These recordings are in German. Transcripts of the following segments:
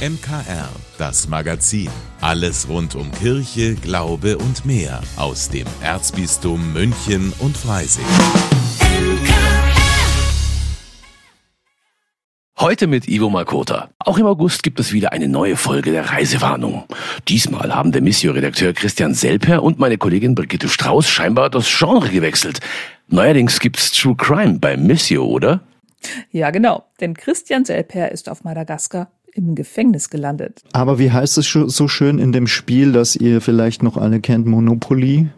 MKR, das Magazin. Alles rund um Kirche, Glaube und mehr aus dem Erzbistum München und Freising. Heute mit Ivo Makota. Auch im August gibt es wieder eine neue Folge der Reisewarnung. Diesmal haben der Missio-Redakteur Christian Selper und meine Kollegin Brigitte Strauß scheinbar das Genre gewechselt. Neuerdings gibt's True Crime bei Missio, oder? Ja, genau. Denn Christian Selper ist auf Madagaskar im Gefängnis gelandet. Aber wie heißt es so schön in dem Spiel, das ihr vielleicht noch alle kennt, Monopoly?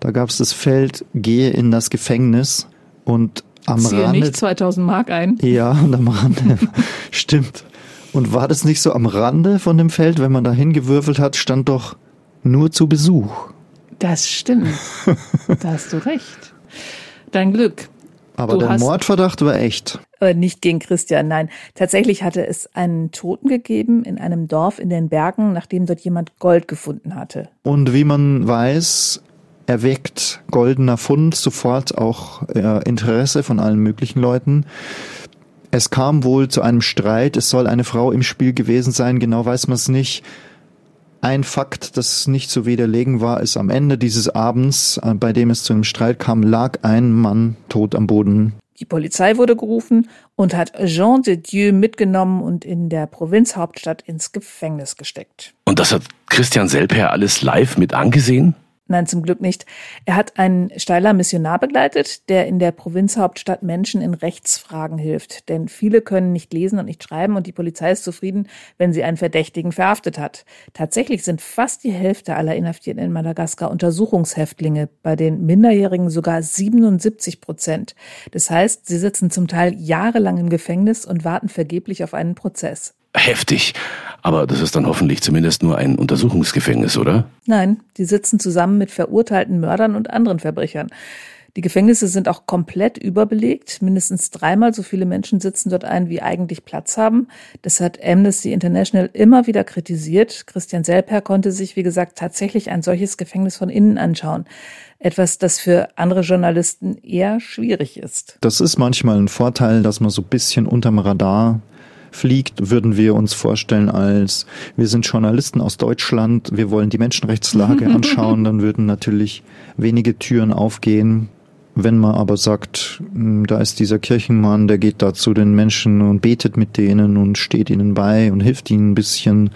Da gab es das Feld, gehe in das Gefängnis und am Ziehe Rande. nicht 2000 Mark ein. Ja, und am Rande. Stimmt. Und war das nicht so am Rande von dem Feld, wenn man da hingewürfelt hat, stand doch nur zu Besuch. Das stimmt. da hast du recht. Dein Glück. Aber Du der Mordverdacht war echt. Äh, nicht gegen Christian, nein. Tatsächlich hatte es einen Toten gegeben in einem Dorf in den Bergen, nachdem dort jemand Gold gefunden hatte. Und wie man weiß, erweckt goldener Fund sofort auch äh, Interesse von allen möglichen Leuten. Es kam wohl zu einem Streit, es soll eine Frau im Spiel gewesen sein, genau weiß man es nicht. Ein Fakt, das nicht zu widerlegen war, ist am Ende dieses Abends, äh, bei dem es zu einem Streit kam, lag ein Mann tot am Boden. Die Polizei wurde gerufen und hat Jean de Dieu mitgenommen und in der Provinzhauptstadt ins Gefängnis gesteckt. Und das hat Christian Selper alles live mit angesehen? Nein, zum Glück nicht. Er hat einen Steiler Missionar begleitet, der in der Provinzhauptstadt Menschen in Rechtsfragen hilft. Denn viele können nicht lesen und nicht schreiben und die Polizei ist zufrieden, wenn sie einen Verdächtigen verhaftet hat. Tatsächlich sind fast die Hälfte aller Inhaftierten in Madagaskar Untersuchungshäftlinge, bei den Minderjährigen sogar 77 Prozent. Das heißt, sie sitzen zum Teil jahrelang im Gefängnis und warten vergeblich auf einen Prozess. Heftig. Aber das ist dann hoffentlich zumindest nur ein Untersuchungsgefängnis, oder? Nein, die sitzen zusammen mit verurteilten Mördern und anderen Verbrechern. Die Gefängnisse sind auch komplett überbelegt. Mindestens dreimal so viele Menschen sitzen dort ein, wie eigentlich Platz haben. Das hat Amnesty International immer wieder kritisiert. Christian Selper konnte sich, wie gesagt, tatsächlich ein solches Gefängnis von innen anschauen. Etwas, das für andere Journalisten eher schwierig ist. Das ist manchmal ein Vorteil, dass man so ein bisschen unterm Radar fliegt, würden wir uns vorstellen als, wir sind Journalisten aus Deutschland, wir wollen die Menschenrechtslage anschauen, dann würden natürlich wenige Türen aufgehen. Wenn man aber sagt, "Hm, da ist dieser Kirchenmann, der geht da zu den Menschen und betet mit denen und steht ihnen bei und hilft ihnen ein bisschen,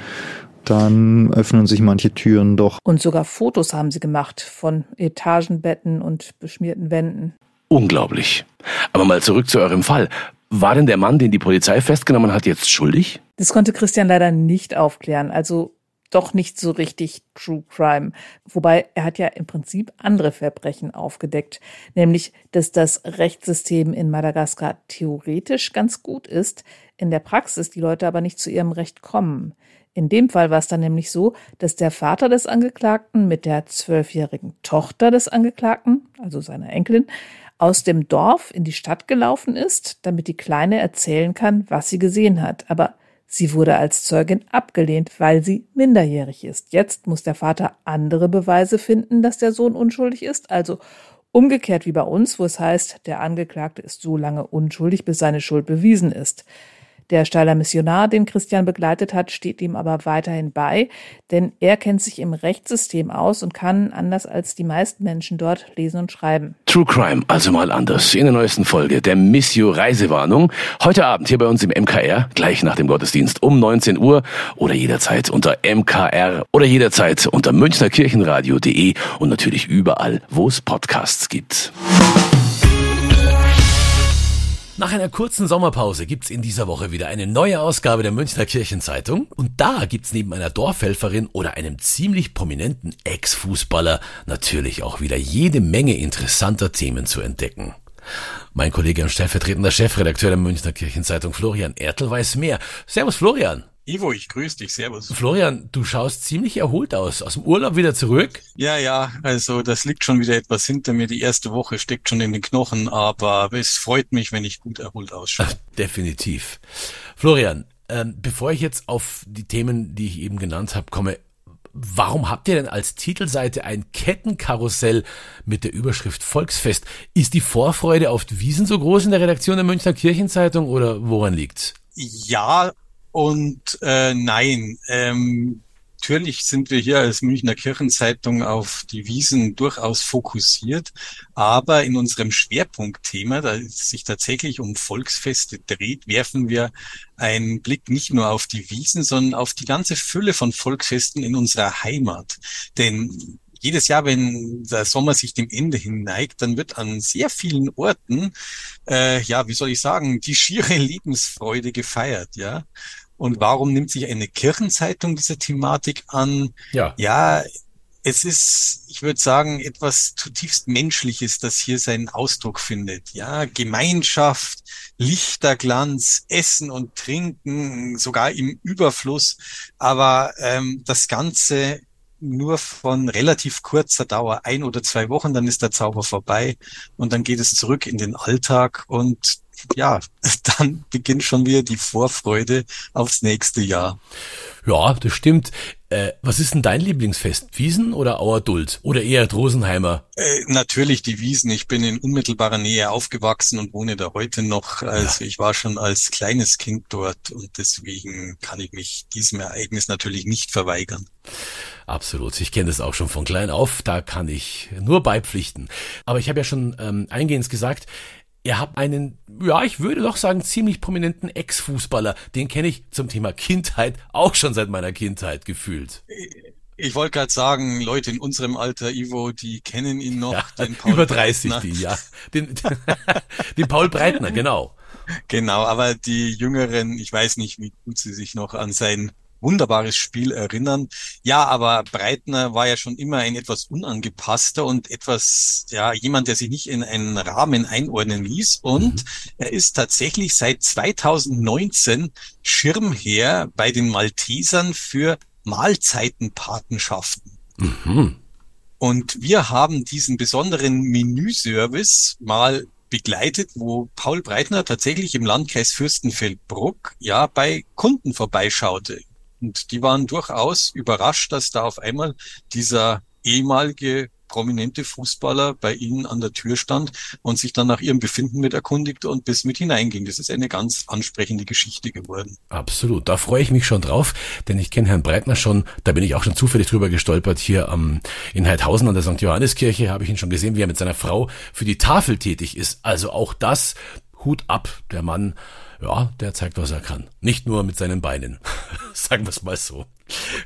dann öffnen sich manche Türen doch. Und sogar Fotos haben sie gemacht von Etagenbetten und beschmierten Wänden. Unglaublich. Aber mal zurück zu eurem Fall. War denn der Mann, den die Polizei festgenommen hat, jetzt schuldig? Das konnte Christian leider nicht aufklären. Also doch nicht so richtig True Crime. Wobei er hat ja im Prinzip andere Verbrechen aufgedeckt. Nämlich, dass das Rechtssystem in Madagaskar theoretisch ganz gut ist, in der Praxis die Leute aber nicht zu ihrem Recht kommen. In dem Fall war es dann nämlich so, dass der Vater des Angeklagten mit der zwölfjährigen Tochter des Angeklagten, also seiner Enkelin, aus dem Dorf in die Stadt gelaufen ist, damit die Kleine erzählen kann, was sie gesehen hat. Aber sie wurde als Zeugin abgelehnt, weil sie minderjährig ist. Jetzt muss der Vater andere Beweise finden, dass der Sohn unschuldig ist. Also umgekehrt wie bei uns, wo es heißt, der Angeklagte ist so lange unschuldig, bis seine Schuld bewiesen ist. Der Steiler Missionar, den Christian begleitet hat, steht ihm aber weiterhin bei, denn er kennt sich im Rechtssystem aus und kann, anders als die meisten Menschen dort, lesen und schreiben. True Crime, also mal anders. In der neuesten Folge der Missio Reisewarnung. Heute Abend hier bei uns im MKR, gleich nach dem Gottesdienst um 19 Uhr oder jederzeit unter MKR oder jederzeit unter münchnerkirchenradio.de und natürlich überall, wo es Podcasts gibt. Nach einer kurzen Sommerpause gibt's in dieser Woche wieder eine neue Ausgabe der Münchner Kirchenzeitung. Und da gibt's neben einer Dorfhelferin oder einem ziemlich prominenten Ex-Fußballer natürlich auch wieder jede Menge interessanter Themen zu entdecken. Mein Kollege und stellvertretender Chefredakteur der Münchner Kirchenzeitung Florian Ertel weiß mehr. Servus Florian. Ivo, ich grüße dich, servus. Florian, du schaust ziemlich erholt aus. Aus dem Urlaub wieder zurück? Ja, ja, also das liegt schon wieder etwas hinter mir. Die erste Woche steckt schon in den Knochen, aber es freut mich, wenn ich gut erholt ausschaue. Ach, definitiv. Florian, ähm, bevor ich jetzt auf die Themen, die ich eben genannt habe, komme, warum habt ihr denn als Titelseite ein Kettenkarussell mit der Überschrift Volksfest? Ist die Vorfreude auf die Wiesen so groß in der Redaktion der Münchner Kirchenzeitung oder woran liegt's? Ja und äh, nein. Ähm, Natürlich sind wir hier als Münchner Kirchenzeitung auf die Wiesen durchaus fokussiert, aber in unserem Schwerpunktthema, da es sich tatsächlich um Volksfeste dreht, werfen wir einen Blick nicht nur auf die Wiesen, sondern auf die ganze Fülle von Volksfesten in unserer Heimat. Denn jedes Jahr, wenn der Sommer sich dem Ende hin neigt, dann wird an sehr vielen Orten, äh, ja, wie soll ich sagen, die schiere Lebensfreude gefeiert, ja. Und warum nimmt sich eine Kirchenzeitung diese Thematik an? Ja. Ja, es ist, ich würde sagen, etwas zutiefst Menschliches, das hier seinen Ausdruck findet. Ja, Gemeinschaft, Lichterglanz, Essen und Trinken, sogar im Überfluss. Aber ähm, das Ganze nur von relativ kurzer Dauer, ein oder zwei Wochen, dann ist der Zauber vorbei und dann geht es zurück in den Alltag und ja, dann beginnt schon wieder die Vorfreude aufs nächste Jahr. Ja, das stimmt. Äh, was ist denn dein Lieblingsfest? Wiesen oder Auerduld? Oder eher Drosenheimer? Äh, natürlich die Wiesen. Ich bin in unmittelbarer Nähe aufgewachsen und wohne da heute noch. Also ja. ich war schon als kleines Kind dort und deswegen kann ich mich diesem Ereignis natürlich nicht verweigern. Absolut. Ich kenne das auch schon von klein auf. Da kann ich nur beipflichten. Aber ich habe ja schon ähm, eingehend gesagt, Ihr habt einen, ja, ich würde doch sagen, ziemlich prominenten Ex-Fußballer. Den kenne ich zum Thema Kindheit auch schon seit meiner Kindheit gefühlt. Ich wollte gerade sagen, Leute in unserem Alter, Ivo, die kennen ihn noch. Ja, den Paul über 30 Breitner. die, ja. Den, den Paul Breitner, genau. Genau, aber die Jüngeren, ich weiß nicht, wie gut sie sich noch an sein wunderbares Spiel erinnern. Ja, aber Breitner war ja schon immer ein etwas unangepasster und etwas, ja, jemand, der sich nicht in einen Rahmen einordnen ließ. Und mhm. er ist tatsächlich seit 2019 Schirmherr bei den Maltesern für Mahlzeitenpatenschaften. Mhm. Und wir haben diesen besonderen Menüservice mal begleitet, wo Paul Breitner tatsächlich im Landkreis Fürstenfeldbruck ja bei Kunden vorbeischaute. Und die waren durchaus überrascht, dass da auf einmal dieser ehemalige prominente Fußballer bei ihnen an der Tür stand und sich dann nach ihrem Befinden mit erkundigte und bis mit hineinging. Das ist eine ganz ansprechende Geschichte geworden. Absolut, da freue ich mich schon drauf, denn ich kenne Herrn Breitner schon, da bin ich auch schon zufällig drüber gestolpert, hier am, in Heidhausen an der St. Johanneskirche habe ich ihn schon gesehen, wie er mit seiner Frau für die Tafel tätig ist. Also auch das, Hut ab, der Mann ja, der zeigt, was er kann. Nicht nur mit seinen Beinen. Sagen wir es mal so.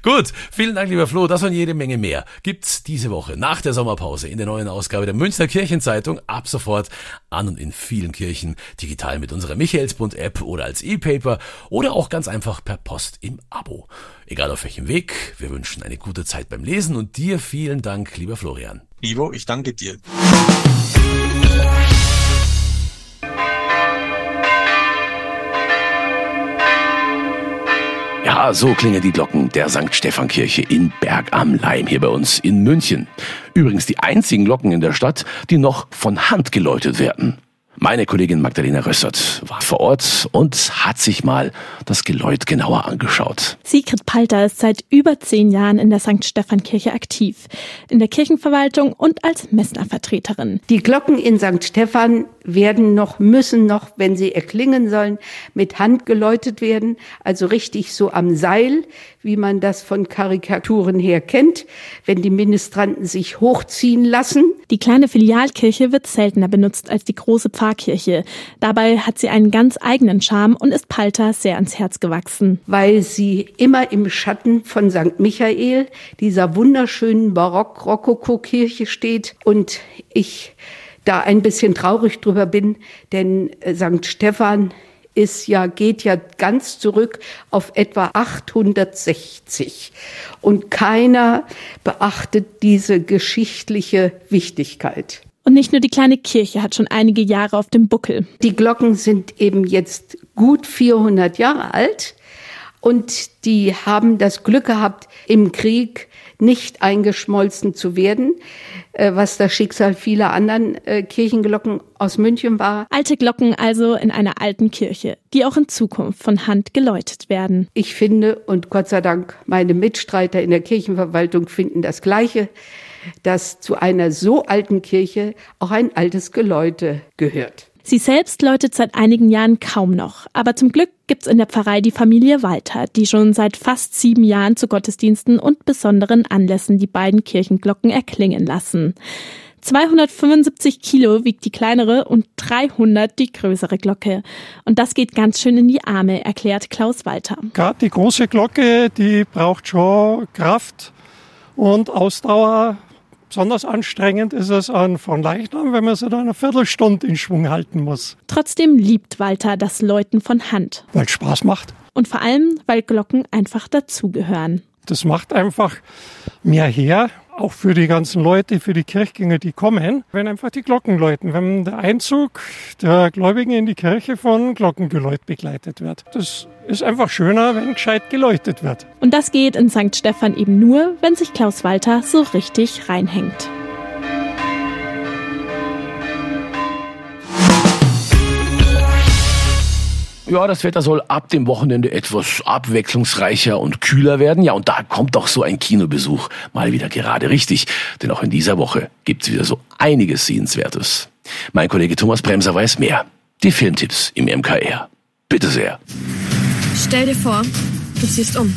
Gut, vielen Dank, lieber Flo. Das und jede Menge mehr gibt's diese Woche nach der Sommerpause in der neuen Ausgabe der Münchner Kirchenzeitung. Ab sofort an und in vielen Kirchen, digital mit unserer Michaelsbund-App oder als E-Paper oder auch ganz einfach per Post im Abo. Egal auf welchem Weg, wir wünschen eine gute Zeit beim Lesen und dir vielen Dank, lieber Florian. Ivo, ich danke dir. Ja, so klingen die Glocken der St. Stephankirche in Berg am Leim hier bei uns in München. Übrigens die einzigen Glocken in der Stadt, die noch von Hand geläutet werden. Meine Kollegin Magdalena Rössert war vor Ort und hat sich mal das Geläut genauer angeschaut. Sigrid Palter ist seit über zehn Jahren in der St. Stephan-Kirche aktiv, in der Kirchenverwaltung und als Messnervertreterin. Die Glocken in St. Stephan werden noch, müssen noch, wenn sie erklingen sollen, mit Hand geläutet werden, also richtig so am Seil, wie man das von Karikaturen her kennt, wenn die Ministranten sich hochziehen lassen. Die kleine Filialkirche wird seltener benutzt als die große Pfarrkirche. Dabei hat sie einen ganz eigenen Charme und ist Palter sehr ans Herz gewachsen. Weil sie immer im Schatten von St. Michael, dieser wunderschönen Barock-Rokoko-Kirche steht und ich da ein bisschen traurig drüber bin, denn äh, St. Stephan ist ja, geht ja ganz zurück auf etwa 860. Und keiner beachtet diese geschichtliche Wichtigkeit. Und nicht nur die kleine Kirche hat schon einige Jahre auf dem Buckel. Die Glocken sind eben jetzt gut 400 Jahre alt und die haben das Glück gehabt, im Krieg nicht eingeschmolzen zu werden, äh, was das Schicksal vieler anderen äh, Kirchenglocken aus München war. Alte Glocken also in einer alten Kirche, die auch in Zukunft von Hand geläutet werden. Ich finde, und Gott sei Dank meine Mitstreiter in der Kirchenverwaltung finden das Gleiche, dass zu einer so alten Kirche auch ein altes Geläute gehört. Sie selbst läutet seit einigen Jahren kaum noch. Aber zum Glück gibt's in der Pfarrei die Familie Walter, die schon seit fast sieben Jahren zu Gottesdiensten und besonderen Anlässen die beiden Kirchenglocken erklingen lassen. 275 Kilo wiegt die kleinere und 300 die größere Glocke. Und das geht ganz schön in die Arme, erklärt Klaus Walter. Gerade die große Glocke, die braucht schon Kraft und Ausdauer. Besonders anstrengend ist es an von Leichnam, wenn man sie dann eine Viertelstunde in Schwung halten muss. Trotzdem liebt Walter das Läuten von Hand. Weil es Spaß macht. Und vor allem, weil Glocken einfach dazugehören. Das macht einfach mehr her, auch für die ganzen Leute, für die Kirchgänger, die kommen, wenn einfach die Glocken läuten, wenn der Einzug der Gläubigen in die Kirche von Glockengeläut begleitet wird. Das ist einfach schöner, wenn gescheit geläutet wird. Und das geht in St. Stephan eben nur, wenn sich Klaus Walter so richtig reinhängt. Ja, das Wetter soll ab dem Wochenende etwas abwechslungsreicher und kühler werden. Ja, und da kommt doch so ein Kinobesuch mal wieder gerade richtig. Denn auch in dieser Woche gibt's wieder so einiges Sehenswertes. Mein Kollege Thomas Bremser weiß mehr. Die Filmtipps im MKR. Bitte sehr. Stell dir vor, du ziehst um.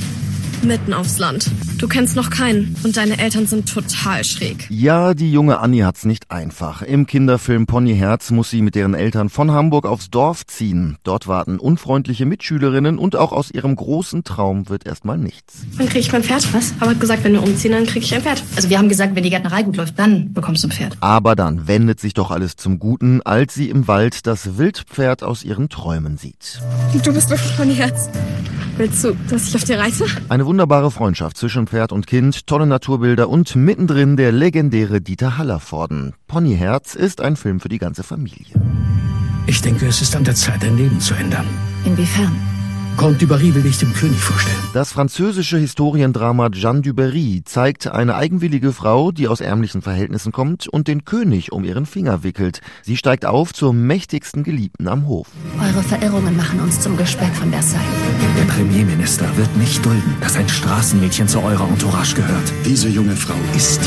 Mitten aufs Land. Du kennst noch keinen und deine Eltern sind total schräg. Ja, die junge Annie hat's nicht einfach. Im Kinderfilm Ponyherz muss sie mit deren Eltern von Hamburg aufs Dorf ziehen. Dort warten unfreundliche Mitschülerinnen und auch aus ihrem großen Traum wird erstmal nichts. Dann krieg ich mein Pferd. Was? Aber hat gesagt, wenn wir umziehen, dann krieg ich ein Pferd. Also wir haben gesagt, wenn die Gärtnerei gut läuft, dann bekommst du ein Pferd. Aber dann wendet sich doch alles zum Guten, als sie im Wald das Wildpferd aus ihren Träumen sieht. Du bist wirklich Ponyherz. Willst du, dass ich auf dir reite? Eine wunderbare Freundschaft zwischen Pferd und Kind, tolle Naturbilder und mittendrin der legendäre Dieter Hallervorden. Ponyherz ist ein Film für die ganze Familie. Ich denke, es ist an der Zeit, dein Leben zu ändern. Inwiefern? Comte du Barry will ich dem König vorstellen. Das französische Historiendrama Jeanne du Barry zeigt eine eigenwillige Frau, die aus ärmlichen Verhältnissen kommt und den König um ihren Finger wickelt. Sie steigt auf zur mächtigsten Geliebten am Hof. Eure Verirrungen machen uns zum Gespäck von Versailles. Der Premierminister wird nicht dulden, dass ein Straßenmädchen zu eurer Entourage gehört. Diese junge Frau ist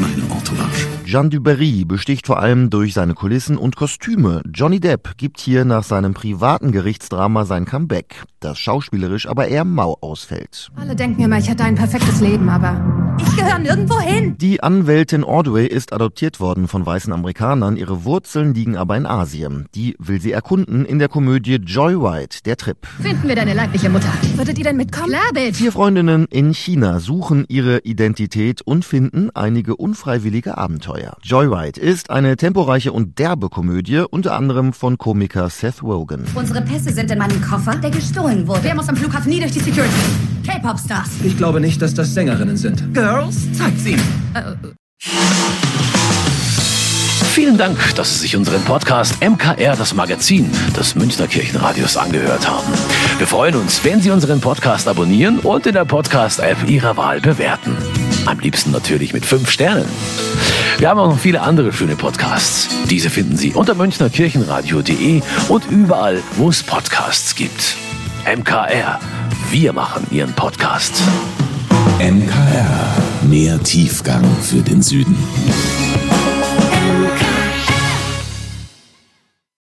meine Entourage. Jeanne du Barry besticht vor allem durch seine Kulissen und Kostüme. Johnny Depp gibt hier nach seinem privaten Gerichtsdrama sein Comeback, das schauspielerisch aber eher mau ausfällt. Alle denken immer, ich hätte ein perfektes Leben, aber ich gehöre nirgendwo hin. Die Anwältin Ordway ist adoptiert worden von weißen Amerikanern, ihre Wurzeln liegen aber in Asien. Die will sie erkunden in der Komödie Joyride, der Trip. Finden wir deine leibliche Mutter. Würdet ihr denn mitkommen? Klar, bitch. Vier Freundinnen in China suchen ihre Identität und finden einige unfreiwillige Abenteuer. Joyride ist eine temporeiche und derbe Komödie, unter anderem von Komiker Seth Rogen. Unsere Pässe sind in meinem Koffer, der gestohlen wurde. Wer muss am Flughafen nie durch die Security? K-Pop-Stars. Ich glaube nicht, dass das Sängerinnen sind. Girls, zeigt sie. Vielen Dank, dass Sie sich unseren Podcast MKR, das Magazin des Münchner Kirchenradios, angehört haben. Wir freuen uns, wenn Sie unseren Podcast abonnieren und in der Podcast-App Ihrer Wahl bewerten. Am liebsten natürlich mit fünf Sternen. Wir haben auch noch viele andere schöne Podcasts. Diese finden Sie unter münchnerkirchenradio.de und überall, wo es Podcasts gibt. MKR. Wir machen Ihren Podcast. MKR. Mehr Tiefgang für den Süden.